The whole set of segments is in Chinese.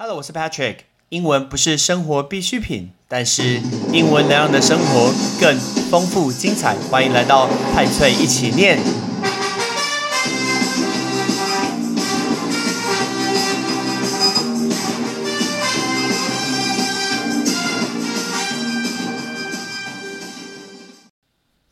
Hello，我是 Patrick。英文不是生活必需品，但是英文能让你的生活更丰富精彩。欢迎来到派翠一起念。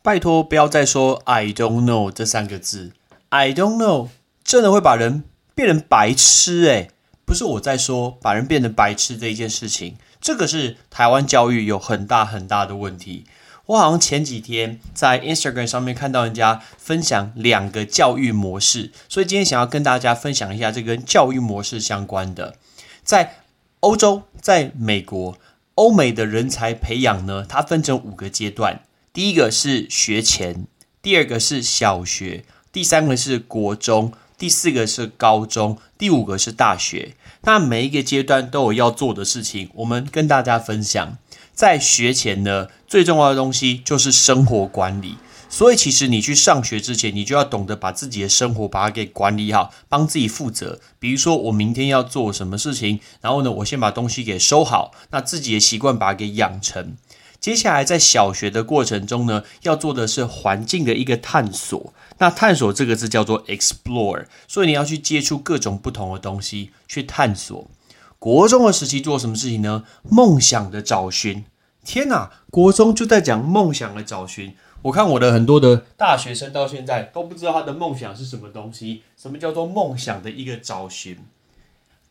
拜托，不要再说 “I don't know” 这三个字。I don't know 真的会把人变成白痴诶、不是我在说把人变成白痴这一件事情，这个是台湾教育有很大很大的问题。我好像前几天在 Instagram 上面看到人家分享两个教育模式，所以今天想要跟大家分享一下这跟教育模式相关的。在欧洲，在美国，欧美的人才培养呢，它分成五个阶段。第一个是学前，第二个是小学，第三个是国中，第四个是高中，第五个是大学。那每一个阶段都有要做的事情，我们跟大家分享。在学前呢，最重要的东西就是生活管理。所以，其实你去上学之前，你就要懂得把自己的生活把它给管理好，帮自己负责。比如说，我明天要做什么事情，然后呢，我先把东西给收好，那自己的习惯把它给养成。接下来在小学的过程中呢，要做的是环境的一个探索。那探索这个字叫做 explore，所以你要去接触各种不同的东西去探索。国中的时期做什么事情呢？梦想的找寻。天哪，国中就在讲梦想的找寻。我看我的很多的大学生到现在都不知道他的梦想是什么东西。什么叫做梦想的一个找寻？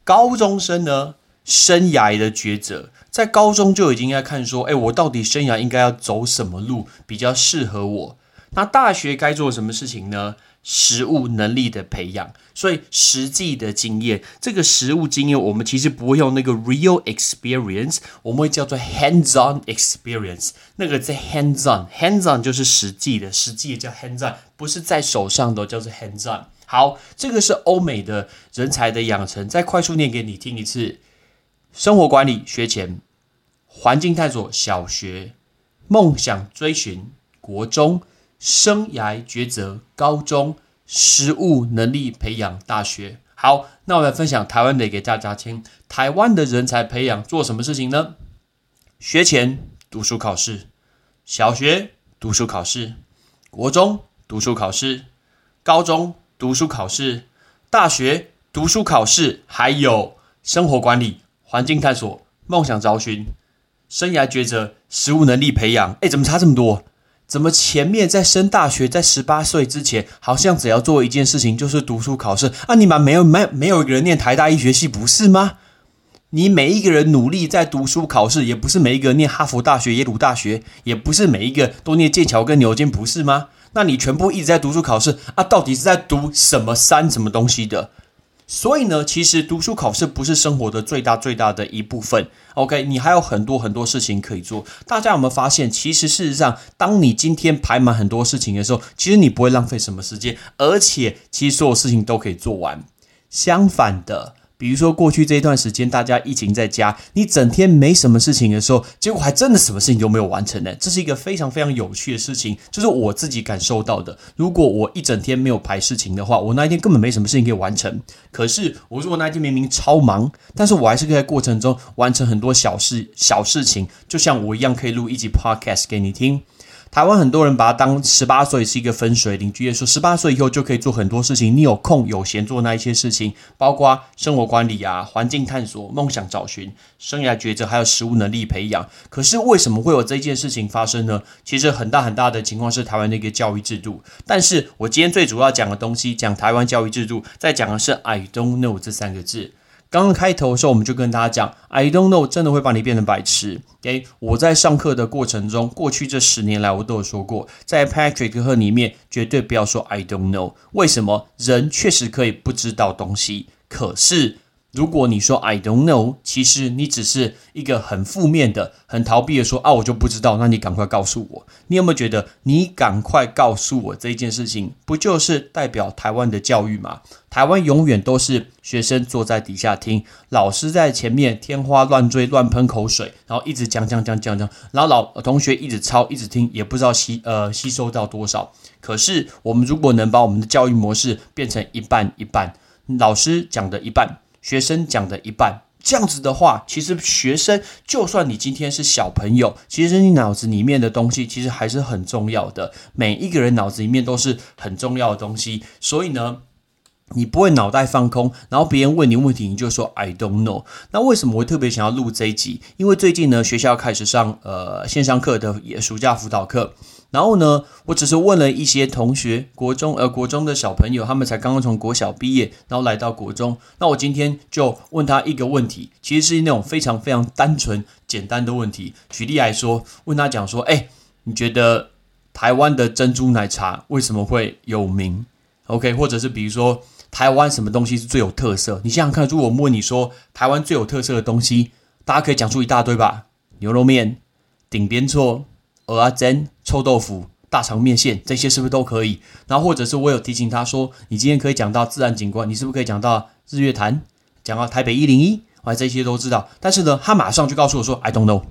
高中生呢？生涯的抉择，在高中就已经在看说，哎，我到底生涯应该要走什么路比较适合我？那大学该做什么事情呢？实务能力的培养，所以实际的经验，这个实务经验，我们其实不会用那个 real experience，我们会叫做 hands-on experience。那个在 hands-on，hands-on 就是实际的，实际的叫 hands-on，不是在手上的叫做 hands-on。好，这个是欧美的人才的养成，再快速念给你听一次。生活管理学前，环境探索小学，梦想追寻国中，生涯抉择高中，实务能力培养大学。好，那我来分享台湾的给大家听。台湾的人才培养做什么事情呢？学前读书考试，小学读书考试，国中读书考试，高中读书考试，大学读书考试，还有生活管理。环境探索、梦想找寻、生涯抉择、实务能力培养，哎，怎么差这么多？怎么前面在升大学，在十八岁之前，好像只要做一件事情就是读书考试啊？你们没有没没有一个人念台大医学系，不是吗？你每一个人努力在读书考试，也不是每一个人念哈佛大学、耶鲁大学，也不是每一个都念剑桥跟牛津，不是吗？那你全部一直在读书考试啊？到底是在读什么山什么东西的？所以呢，其实读书考试不是生活的最大最大的一部分。OK，你还有很多很多事情可以做。大家有没有发现，其实事实上，当你今天排满很多事情的时候，其实你不会浪费什么时间，而且其实所有事情都可以做完。相反的。比如说，过去这一段时间，大家疫情在家，你整天没什么事情的时候，结果还真的什么事情都没有完成呢。这是一个非常非常有趣的事情，就是我自己感受到的。如果我一整天没有排事情的话，我那一天根本没什么事情可以完成。可是，我如果那一天明明超忙，但是我还是可以在过程中完成很多小事、小事情，就像我一样，可以录一集 podcast 给你听。台湾很多人把它当十八岁是一个分水岭，觉得说十八岁以后就可以做很多事情，你有空有闲做那一些事情，包括生活管理啊、环境探索、梦想找寻、生涯抉择，还有实务能力培养。可是为什么会有这件事情发生呢？其实很大很大的情况是台湾的一个教育制度。但是我今天最主要讲的东西，讲台湾教育制度，在讲的是 “I don't know” 这三个字。刚刚开头的时候，我们就跟大家讲，I don't know，真的会把你变成白痴。OK，我在上课的过程中，过去这十年来，我都有说过，在 Patrick 课里面，绝对不要说 I don't know。为什么？人确实可以不知道东西，可是。如果你说 I don't know，其实你只是一个很负面的、很逃避的说啊，我就不知道。那你赶快告诉我，你有没有觉得你赶快告诉我这件事情，不就是代表台湾的教育吗？台湾永远都是学生坐在底下听，老师在前面天花乱坠、乱喷口水，然后一直讲讲讲讲讲，然后老同学一直抄、一直听，也不知道吸呃吸收到多少。可是我们如果能把我们的教育模式变成一半一半，老师讲的一半。学生讲的一半，这样子的话，其实学生就算你今天是小朋友，其实你脑子里面的东西其实还是很重要的。每一个人脑子里面都是很重要的东西，所以呢。你不会脑袋放空，然后别人问你问题，你就说 I don't know。那为什么我特别想要录这一集？因为最近呢，学校开始上呃线上课的暑假辅导课，然后呢，我只是问了一些同学，国中呃国中的小朋友，他们才刚刚从国小毕业，然后来到国中。那我今天就问他一个问题，其实是那种非常非常单纯简单的问题。举例来说，问他讲说，哎，你觉得台湾的珍珠奶茶为什么会有名？OK，或者是比如说。台湾什么东西是最有特色？你想想看，如果我问你说台湾最有特色的东西，大家可以讲出一大堆吧？牛肉面、顶边错、蚵仔煎、臭豆腐、大肠面线，这些是不是都可以？然后或者是我有提醒他说，你今天可以讲到自然景观，你是不是可以讲到日月潭，讲到台北一零一？我这些都知道，但是呢，他马上就告诉我说，I don't know。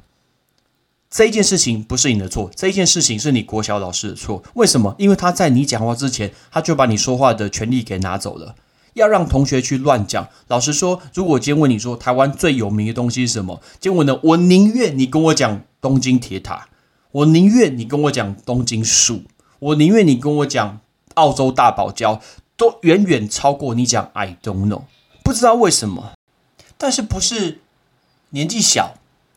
这一件事情不是你的错，这一件事情是你国小老师的错。为什么？因为他在你讲话之前，他就把你说话的权利给拿走了。要让同学去乱讲。老实说，如果今天问你说台湾最有名的东西是什么，结果呢，我宁愿你跟我讲东京铁塔，我宁愿你跟我讲东京树，我宁愿你跟我讲澳洲大堡礁，都远远超过你讲 I don't know。不知道为什么，但是不是年纪小。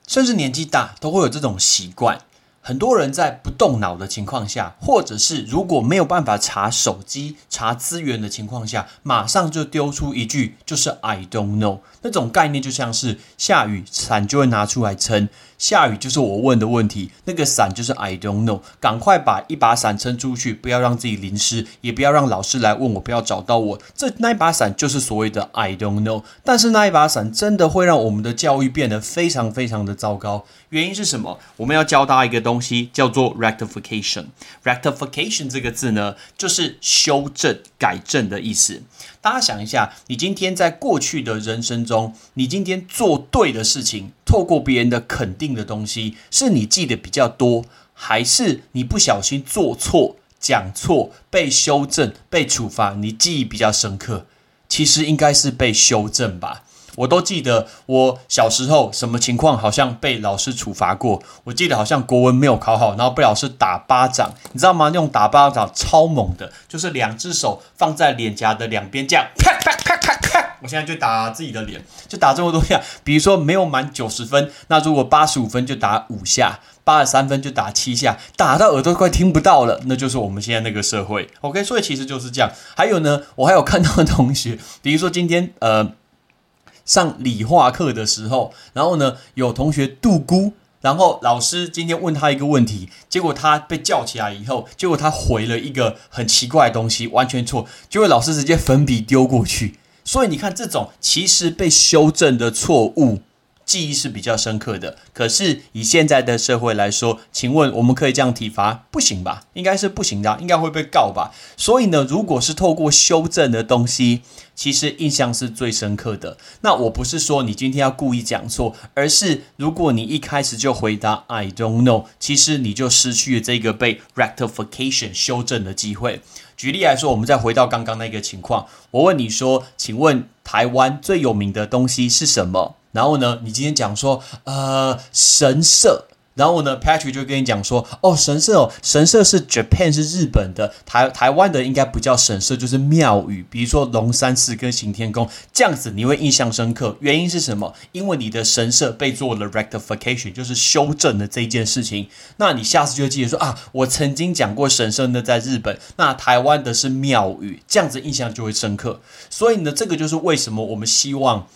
甚至年纪大都会有这种习惯。很多人在不动脑的情况下，或者是如果没有办法查手机、查资源的情况下，马上就丢出一句就是 “I don't know”。那种概念就像是下雨伞就会拿出来撑。下雨就是我问的问题，那个伞就是 I don't know，赶快把一把伞撑出去，不要让自己淋湿，也不要让老师来问我，不要找到我。这那一把伞就是所谓的 I don't know，但是那一把伞真的会让我们的教育变得非常非常的糟糕。原因是什么？我们要教大家一个东西，叫做 rectification。rectification 这个字呢，就是修正、改正的意思。大家想一下，你今天在过去的人生中，你今天做对的事情，透过别人的肯定的东西，是你记得比较多，还是你不小心做错、讲错、被修正、被处罚，你记忆比较深刻？其实应该是被修正吧。我都记得我小时候什么情况，好像被老师处罚过。我记得好像国文没有考好，然后被老师打巴掌，你知道吗？那种打巴掌超猛的，就是两只手放在脸颊的两边，这样啪啪啪啪啪。我现在就打自己的脸，就打这么多下。比如说没有满九十分，那如果八十五分就打五下，八十三分就打七下，打到耳朵快听不到了，那就是我们现在那个社会。OK，所以其实就是这样。还有呢，我还有看到同学，比如说今天呃。上理化课的时候，然后呢，有同学度估，然后老师今天问他一个问题，结果他被叫起来以后，结果他回了一个很奇怪的东西，完全错，结果老师直接粉笔丢过去。所以你看，这种其实被修正的错误。记忆是比较深刻的，可是以现在的社会来说，请问我们可以这样体罚？不行吧？应该是不行的，应该会被告吧？所以呢，如果是透过修正的东西，其实印象是最深刻的。那我不是说你今天要故意讲错，而是如果你一开始就回答 I don't know，其实你就失去了这个被 rectification 修正的机会。举例来说，我们再回到刚刚那个情况，我问你说，请问台湾最有名的东西是什么？然后呢，你今天讲说，呃，神社。然后呢，Patrick 就跟你讲说，哦，神社哦，神社是 Japan 是日本的，台台湾的应该不叫神社，就是庙宇，比如说龙山寺跟行天宫这样子，你会印象深刻。原因是什么？因为你的神社被做了 rectification，就是修正的这一件事情。那你下次就记得说啊，我曾经讲过神社呢在日本，那台湾的是庙宇，这样子印象就会深刻。所以呢，这个就是为什么我们希望。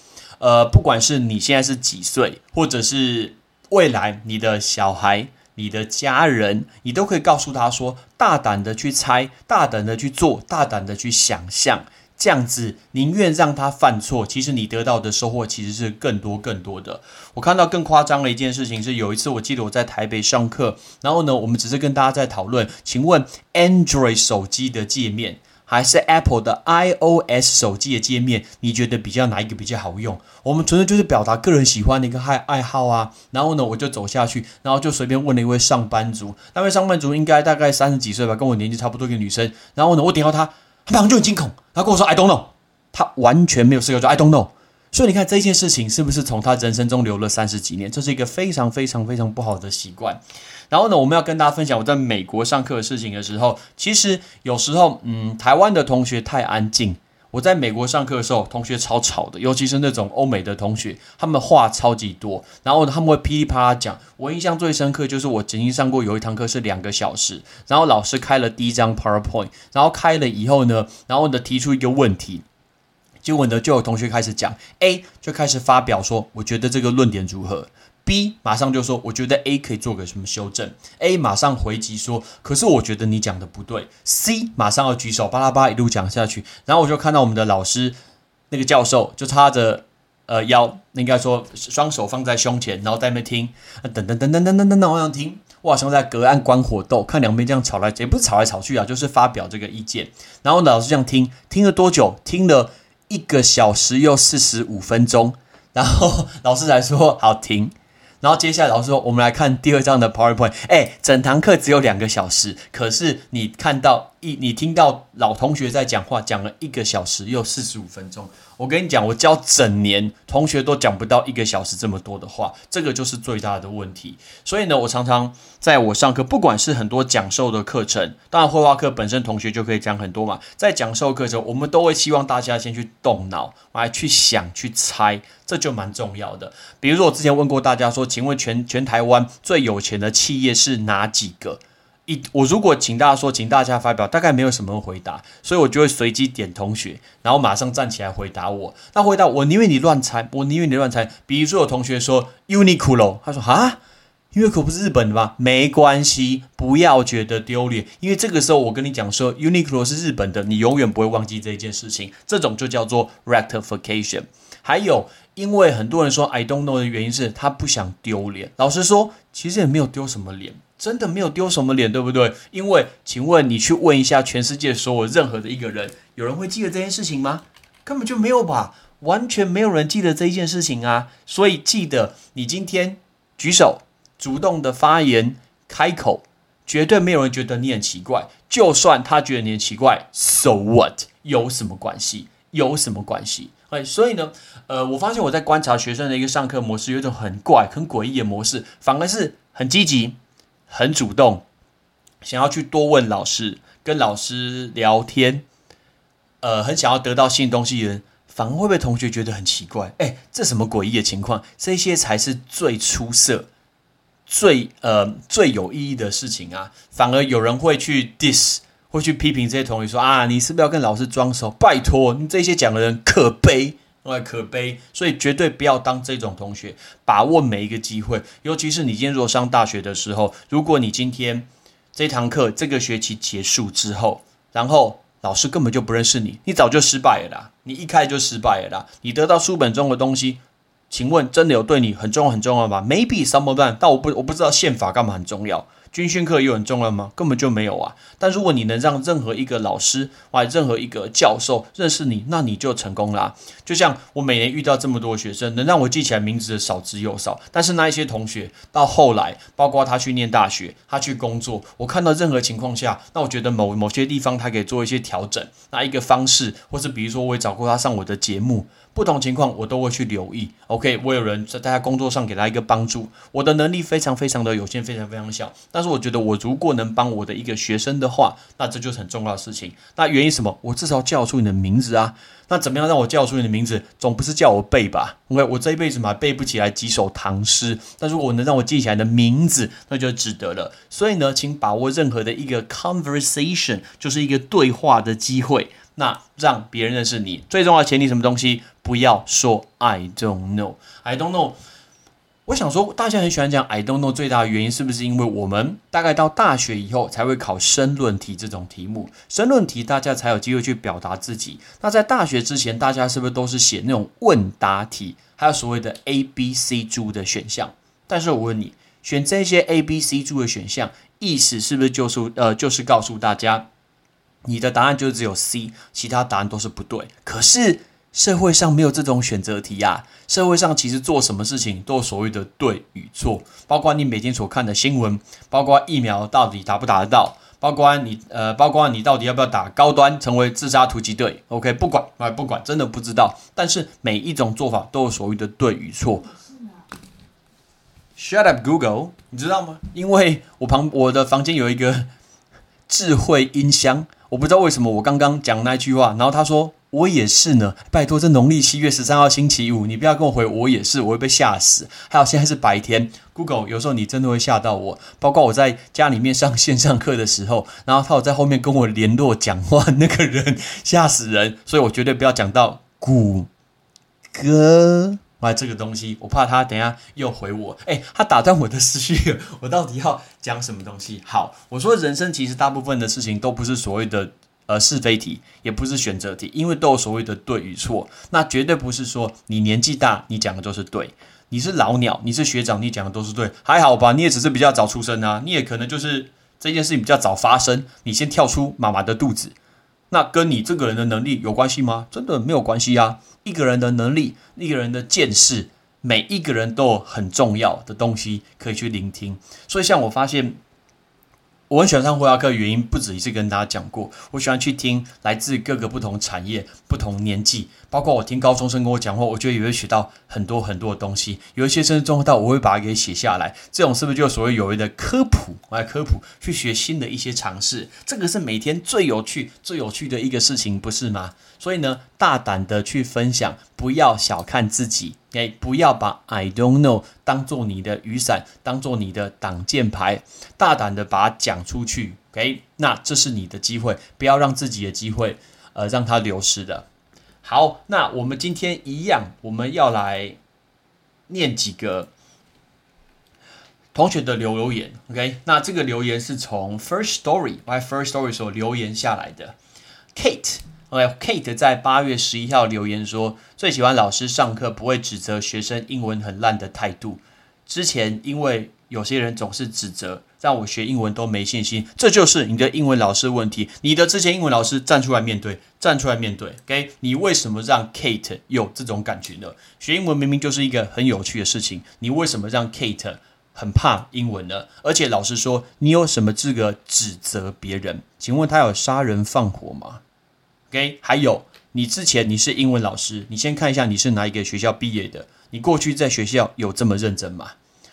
呃，不管是你现在是几岁，或者是未来你的小孩、你的家人，你都可以告诉他说：大胆的去猜，大胆的去做，大胆的去想象，这样子宁愿让他犯错，其实你得到的收获其实是更多更多的。我看到更夸张的一件事情是，有一次我记得我在台北上课，然后呢，我们只是跟大家在讨论，请问 Android 手机的界面。还是 Apple 的 iOS 手机的界面，你觉得比较哪一个比较好用？我们纯粹就是表达个人喜欢的一个爱爱好啊。然后呢，我就走下去，然后就随便问了一位上班族，那位上班族应该大概三十几岁吧，跟我年纪差不多一个女生。然后呢，我点到她，她马上就很惊恐，她跟我说 I don't know，她完全没有思考说 I don't know。所以你看这件事情是不是从他人生中留了三十几年？这是一个非常非常非常不好的习惯。然后呢，我们要跟大家分享我在美国上课的事情的时候，其实有时候，嗯，台湾的同学太安静。我在美国上课的时候，同学超吵的，尤其是那种欧美的同学，他们话超级多，然后他们会噼里啪啦讲。我印象最深刻就是我曾经上过有一堂课是两个小时，然后老师开了第一张 PowerPoint，然后开了以后呢，然后呢提出一个问题。结果呢，就有同学开始讲，A 就开始发表说，我觉得这个论点如何？B 马上就说，我觉得 A 可以做个什么修正？A 马上回击说，可是我觉得你讲的不对。C 马上要举手，巴拉巴拉一路讲下去，然后我就看到我们的老师那个教授就插着呃腰，应该说双手放在胸前，然后在那边听，等等等等等等等等，我想听，我好像在隔岸观火斗，看两边这样吵来，也不是吵来吵去啊，就是发表这个意见。然后老师这样听，听了多久？听了。一个小时又四十五分钟，然后 老师才说好停，然后接下来老师说我们来看第二章的 PowerPoint。哎，整堂课只有两个小时，可是你看到一你听到老同学在讲话，讲了一个小时又四十五分钟。我跟你讲，我教整年同学都讲不到一个小时这么多的话，这个就是最大的问题。所以呢，我常常在我上课，不管是很多讲授的课程，当然绘画课本身同学就可以讲很多嘛。在讲授课程，我们都会希望大家先去动脑，来去想、去猜，这就蛮重要的。比如说，我之前问过大家说，请问全全台湾最有钱的企业是哪几个？我如果请大家说，请大家发表，大概没有什么回答，所以我就会随机点同学，然后马上站起来回答我。那回答我宁愿你乱猜，我宁愿你乱猜。比如说有同学说 Uniqlo，他说啊，Uniqlo 不是日本的吗？没关系，不要觉得丢脸，因为这个时候我跟你讲说 Uniqlo 是日本的，你永远不会忘记这一件事情。这种就叫做 rectification。还有，因为很多人说 I don't know 的原因是他不想丢脸。老实说，其实也没有丢什么脸。真的没有丢什么脸，对不对？因为，请问你去问一下全世界所有任何的一个人，有人会记得这件事情吗？根本就没有吧，完全没有人记得这一件事情啊！所以记得，你今天举手、主动的发言、开口，绝对没有人觉得你很奇怪。就算他觉得你很奇怪，so what？有什么关系？有什么关系？哎，所以呢，呃，我发现我在观察学生的一个上课模式，有一种很怪、很诡异的模式，反而是很积极。很主动，想要去多问老师，跟老师聊天，呃，很想要得到新东西的人，反而会被同学觉得很奇怪。哎，这什么诡异的情况？这些才是最出色、最呃最有意义的事情啊！反而有人会去 diss，会去批评这些同学说啊，你是不是要跟老师装熟？拜托，你这些讲的人可悲。哎，可悲，所以绝对不要当这种同学，把握每一个机会。尤其是你今天如果上大学的时候，如果你今天这堂课这个学期结束之后，然后老师根本就不认识你，你早就失败了啦，你一开就失败了啦。你得到书本中的东西，请问真的有对你很重要很重要吗？Maybe some of them，但我不我不知道宪法干嘛很重要。军训课又很重要吗？根本就没有啊！但如果你能让任何一个老师或任何一个教授认识你，那你就成功啦。就像我每年遇到这么多学生，能让我记起来名字的少之又少。但是那一些同学到后来，包括他去念大学，他去工作，我看到任何情况下，那我觉得某某些地方他可以做一些调整，那一个方式，或是比如说我也找过他上我的节目。不同情况我都会去留意。OK，我有人在大家工作上给他一个帮助，我的能力非常非常的有限，非常非常小。但但是我觉得我如果能帮我的一个学生的话，那这就是很重要的事情。那原因什么？我至少叫出你的名字啊。那怎么样让我叫出你的名字？总不是叫我背吧？OK，我这一辈子嘛背不起来几首唐诗。但如果我能让我记起来的名字，那就值得了。所以呢，请把握任何的一个 conversation，就是一个对话的机会。那让别人认识你最重要的前提什么东西？不要说 I don't know, I don't know。我想说，大家很喜欢讲 I don't know，最大的原因是不是因为我们大概到大学以后才会考申论题这种题目？申论题大家才有机会去表达自己。那在大学之前，大家是不是都是写那种问答题，还有所谓的 A、B、C 猪的选项？但是我问你，选这些 A、B、C 猪的选项，意思是不是就是呃，就是告诉大家？你的答案就只有 C，其他答案都是不对。可是社会上没有这种选择题呀。社会上其实做什么事情都有所谓的对与错，包括你每天所看的新闻，包括疫苗到底打不打得到，包括你呃，包括你到底要不要打高端成为自杀突击队？OK，不管啊，不管，真的不知道。但是每一种做法都有所谓的对与错。Shut up, Google！你知道吗？因为我旁我的房间有一个智慧音箱，我不知道为什么我刚刚讲那句话，然后他说。我也是呢，拜托，这农历七月十三号星期五，你不要跟我回，我也是，我会被吓死。还有现在是白天，Google 有时候你真的会吓到我，包括我在家里面上线上课的时候，然后他有在后面跟我联络讲话，那个人吓死人，所以我绝对不要讲到谷歌，哎，这个东西，我怕他等下又回我，哎，他打断我的思绪，我到底要讲什么东西？好，我说人生其实大部分的事情都不是所谓的。呃，是非题也不是选择题，因为都有所谓的对与错。那绝对不是说你年纪大，你讲的都是对；你是老鸟，你是学长，你讲的都是对。还好吧，你也只是比较早出生啊，你也可能就是这件事情比较早发生，你先跳出妈妈的肚子。那跟你这个人的能力有关系吗？真的没有关系啊。一个人的能力，一个人的见识，每一个人都有很重要的东西可以去聆听。所以，像我发现。我很喜欢上会话课，原因不止一次跟大家讲过。我喜欢去听来自各个不同产业、不同年纪，包括我听高中生跟我讲话，我觉得也会学到很多很多的东西。有一些甚至重要到我会把它给写下来。这种是不是就所谓有谓的科普？来科普，去学新的一些尝试，这个是每天最有趣、最有趣的一个事情，不是吗？所以呢，大胆的去分享，不要小看自己。哎，不要把 I don't know 当做你的雨伞，当做你的挡箭牌，大胆的把它讲出去。OK，那这是你的机会，不要让自己的机会，呃，让它流失的。好，那我们今天一样，我们要来念几个同学的留留言。OK，那这个留言是从 First Story，by First Story 所留言下来的，Kate。OK，Kate 在八月十一号留言说，最喜欢老师上课不会指责学生英文很烂的态度。之前因为有些人总是指责，让我学英文都没信心。这就是你的英文老师问题。你的之前英文老师站出来面对，站出来面对。OK，你为什么让 Kate 有这种感觉呢？学英文明明就是一个很有趣的事情，你为什么让 Kate 很怕英文呢？而且老师说，你有什么资格指责别人？请问他有杀人放火吗？OK，还有你之前你是英文老师，你先看一下你是哪一个学校毕业的？你过去在学校有这么认真吗？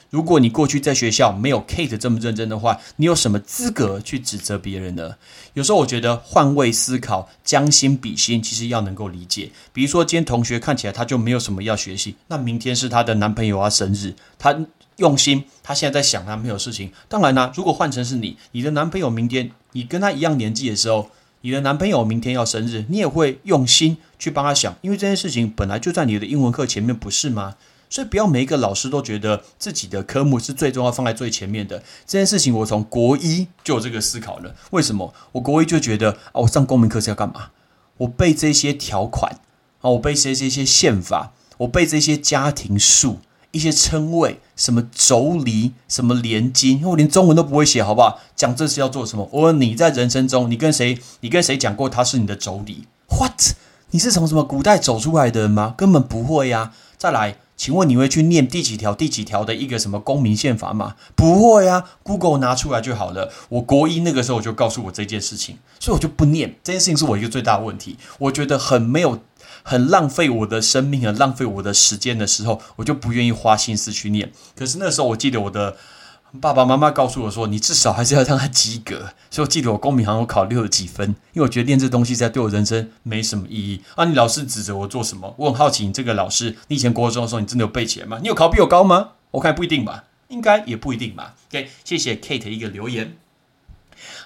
如果你过去在学校没有 Kate 这么认真的话，你有什么资格去指责别人呢？有时候我觉得换位思考、将心比心，其实要能够理解。比如说今天同学看起来他就没有什么要学习，那明天是他的男朋友啊生日，他用心，他现在在想男朋友事情。当然啦，如果换成是你，你的男朋友明天你跟他一样年纪的时候。你的男朋友明天要生日，你也会用心去帮他想，因为这件事情本来就在你的英文课前面，不是吗？所以不要每一个老师都觉得自己的科目是最重要放在最前面的。这件事情我从国一就有这个思考了。为什么？我国一就觉得啊，我上公民课是要干嘛？我背这些条款啊，我背这些些宪法，我背这些家庭数。一些称谓，什么妯娌，什么连襟，我连中文都不会写，好不好？讲这是要做什么？我问你在人生中，你跟谁，你跟谁讲过他是你的妯娌？What？你是从什么古代走出来的人吗？根本不会呀！再来，请问你会去念第几条、第几条的一个什么公民宪法吗？不会呀，Google 拿出来就好了。我国一那个时候就告诉我这件事情，所以我就不念这件事情，是我一个最大的问题。我觉得很没有。很浪费我的生命，很浪费我的时间的时候，我就不愿意花心思去念。可是那时候，我记得我的爸爸妈妈告诉我说：“你至少还是要让他及格。”所以我记得我公民好像考六十几分，因为我觉得练这东西在对我人生没什么意义。啊，你老师指责我做什么？我很好奇，你这个老师，你以前国中的时候，你真的有背起来吗？你有考比我高吗？我看不一定吧，应该也不一定吧。OK，谢谢 Kate 一个留言。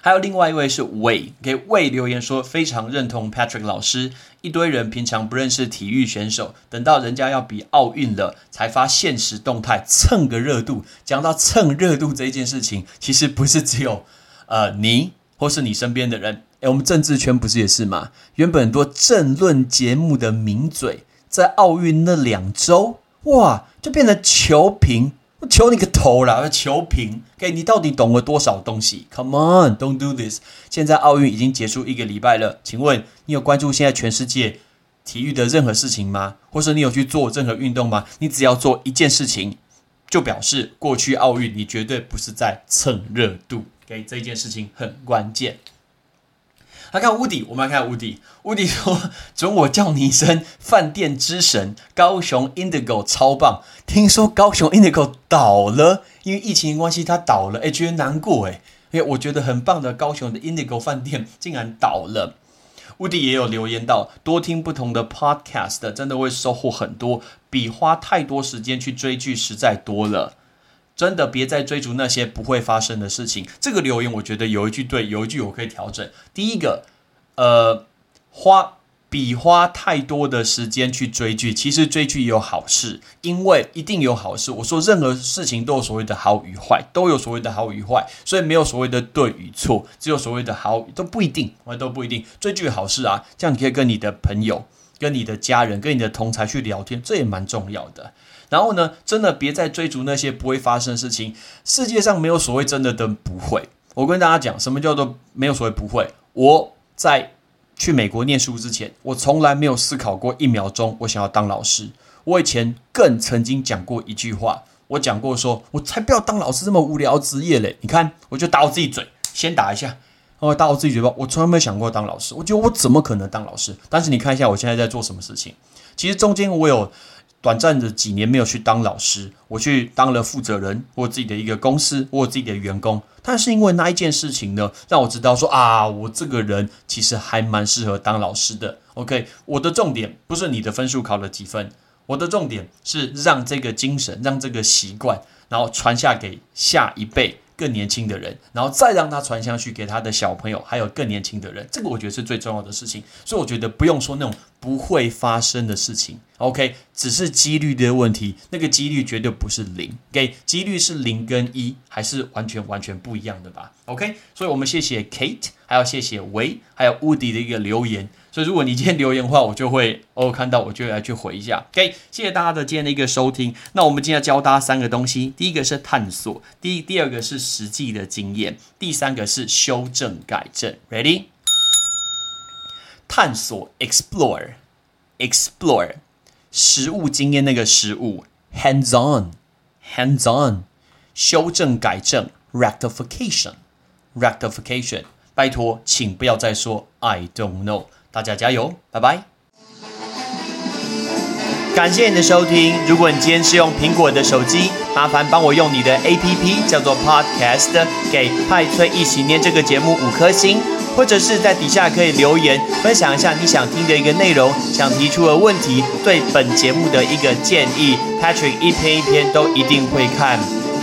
还有另外一位是 Way 给 Way 留言说非常认同 Patrick 老师。一堆人平常不认识体育选手，等到人家要比奥运了，才发现实动态蹭个热度。讲到蹭热度这件事情，其实不是只有呃你或是你身边的人。诶我们政治圈不是也是吗？原本多政论节目的名嘴，在奥运那两周，哇，就变成球评。求你个头啦！求平，给你到底懂了多少东西？Come on，don't do this！现在奥运已经结束一个礼拜了，请问你有关注现在全世界体育的任何事情吗？或者你有去做任何运动吗？你只要做一件事情，就表示过去奥运你绝对不是在蹭热度。给这件事情很关键。来看乌迪，我们来看乌迪。乌迪说：“ 准我叫你一声饭店之神，高雄 Indigo 超棒。听说高雄 Indigo 倒了，因为疫情关系，它倒了，哎，觉得难过，哎，因为我觉得很棒的高雄的 Indigo 饭店竟然倒了。”乌迪也有留言到：“多听不同的 Podcast，真的会收获很多，比花太多时间去追剧实在多了。”真的别再追逐那些不会发生的事情。这个留言我觉得有一句对，有一句我可以调整。第一个，呃，花比花太多的时间去追剧，其实追剧也有好事，因为一定有好事。我说任何事情都有所谓的好与坏，都有所谓的好与坏，所以没有所谓的对与错，只有所谓的好都不一定，都不一定。追剧好事啊，这样你可以跟你的朋友、跟你的家人、跟你的同才去聊天，这也蛮重要的。然后呢，真的别再追逐那些不会发生的事情。世界上没有所谓真的的不会。我跟大家讲，什么叫做没有所谓不会？我在去美国念书之前，我从来没有思考过一秒钟我想要当老师。我以前更曾经讲过一句话，我讲过说，我才不要当老师这么无聊职业嘞。你看，我就打我自己嘴，先打一下，哦，打我自己嘴巴。我从来没有想过当老师，我觉得我怎么可能当老师？但是你看一下我现在在做什么事情，其实中间我有。短暂的几年没有去当老师，我去当了负责人，我自己的一个公司，我自己的员工。但是因为那一件事情呢，让我知道说啊，我这个人其实还蛮适合当老师的。OK，我的重点不是你的分数考了几分，我的重点是让这个精神，让这个习惯，然后传下给下一辈。更年轻的人，然后再让他传下去给他的小朋友，还有更年轻的人，这个我觉得是最重要的事情。所以我觉得不用说那种不会发生的事情，OK，只是几率的问题，那个几率绝对不是零，给几率是零跟一，还是完全完全不一样的吧？OK，所以我们谢谢 Kate，还要谢谢维，还有 Woody 的一个留言。所以，如果你今天留言的话，我就会哦看到，我就来去回一下。OK，谢谢大家的今天的一个收听。那我们今天教大家三个东西：第一个是探索，第一第二个是实际的经验，第三个是修正改正。Ready？探索，explore，explore，实物经验那个实物，hands on，hands on，修正改正，rectification，rectification。拜托，请不要再说 I don't know。大家加油，拜拜！感谢你的收听。如果你今天是用苹果的手机，麻烦帮我用你的 APP 叫做 Podcast，给派翠一起念这个节目五颗星，或者是在底下可以留言分享一下你想听的一个内容，想提出的问题，对本节目的一个建议，Patrick 一篇一篇都一定会看。